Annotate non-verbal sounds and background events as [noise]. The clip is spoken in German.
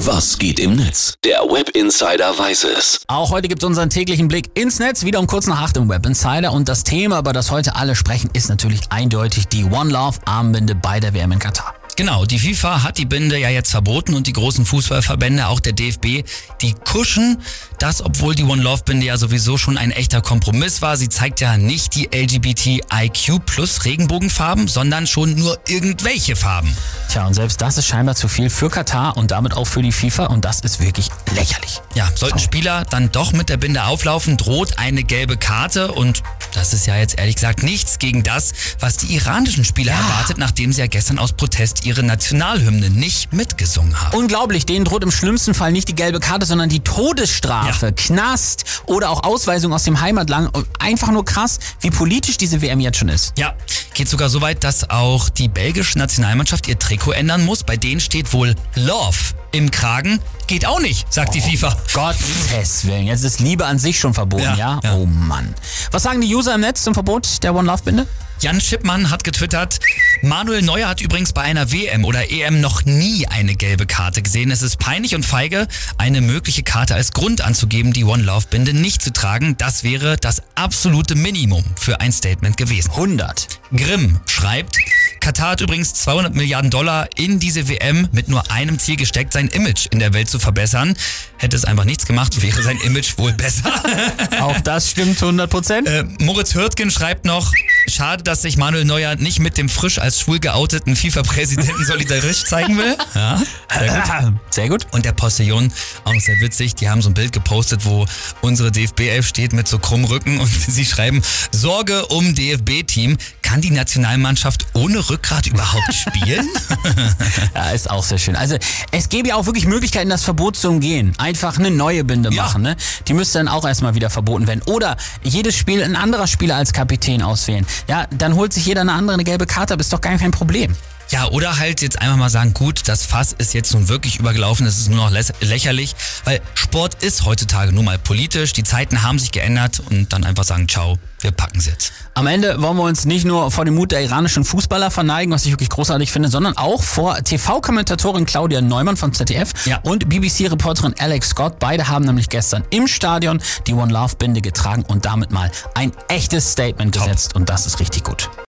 Was geht im Netz? Der Web Insider weiß es. Auch heute gibt es unseren täglichen Blick ins Netz, wieder um kurz nach acht im Web Insider. Und das Thema, über das heute alle sprechen, ist natürlich eindeutig die One Love Armbinde bei der WM in Katar. Genau, die FIFA hat die Binde ja jetzt verboten und die großen Fußballverbände, auch der DFB, die kuschen das, obwohl die One Love Binde ja sowieso schon ein echter Kompromiss war. Sie zeigt ja nicht die LGBTIQ plus Regenbogenfarben, sondern schon nur irgendwelche Farben. Tja, und selbst das ist scheinbar zu viel für Katar und damit auch für die FIFA und das ist wirklich lächerlich. Ja, sollten Spieler dann doch mit der Binde auflaufen, droht eine gelbe Karte und das ist ja jetzt ehrlich gesagt nichts gegen das, was die iranischen Spieler ja. erwartet, nachdem sie ja gestern aus Protest ihre Nationalhymne nicht mitgesungen haben. Unglaublich, denen droht im schlimmsten Fall nicht die gelbe Karte, sondern die Todesstrafe, ja. Knast oder auch Ausweisung aus dem Heimatland. Einfach nur krass, wie politisch diese WM jetzt schon ist. Ja, geht sogar so weit, dass auch die belgische Nationalmannschaft ihr Trikot ändern muss. Bei denen steht wohl Love im Kragen. Geht auch nicht, sagt oh, die FIFA. Gottes Willen, jetzt ist Liebe an sich schon verboten, ja, ja? ja? Oh Mann. Was sagen die User im Netz zum Verbot der One Love Binde? Jan Schippmann hat getwittert, Manuel Neuer hat übrigens bei einer WM oder EM noch nie eine gelbe Karte gesehen. Es ist peinlich und feige, eine mögliche Karte als Grund anzugeben, die One Love Binde nicht zu tragen. Das wäre das absolute Minimum für ein Statement gewesen. 100. Grimm schreibt, Katar hat übrigens 200 Milliarden Dollar in diese WM mit nur einem Ziel gesteckt, sein Image in der Welt zu verbessern. Hätte es einfach nichts gemacht, wäre sein Image wohl besser. [laughs] Auch das stimmt 100 Prozent. Äh, Moritz Hürtgen schreibt noch, schade, dass sich Manuel Neuer nicht mit dem frisch als schwul geouteten FIFA-Präsidenten solidarisch zeigen will. Ja, sehr gut. Sehr gut. Und der Postillon, auch sehr witzig, die haben so ein Bild gepostet, wo unsere DFB-Elf steht mit so krummem Rücken und [laughs] sie schreiben, Sorge um DFB-Team, kann die Nationalmannschaft ohne Rückgrat überhaupt spielen? [laughs] ja, ist auch sehr schön. Also es gäbe ja auch wirklich Möglichkeiten, das Verbot zu umgehen. Einfach eine neue Binde ja. machen. Ne? Die müsste dann auch erstmal wieder verboten werden. Oder jedes Spiel ein anderer Spieler als Kapitän auswählen. Ja, dann holt sich jeder eine andere eine gelbe Karte, aber ist doch gar kein Problem. Ja, oder halt jetzt einfach mal sagen, gut, das Fass ist jetzt nun wirklich übergelaufen, es ist nur noch lächerlich, weil Sport ist heutzutage nun mal politisch, die Zeiten haben sich geändert und dann einfach sagen, ciao, wir packen es jetzt. Am Ende wollen wir uns nicht nur vor dem Mut der iranischen Fußballer verneigen, was ich wirklich großartig finde, sondern auch vor TV-Kommentatorin Claudia Neumann von ZDF ja. und BBC-Reporterin Alex Scott. Beide haben nämlich gestern im Stadion die One Love Binde getragen und damit mal ein echtes Statement Top. gesetzt und das ist richtig gut.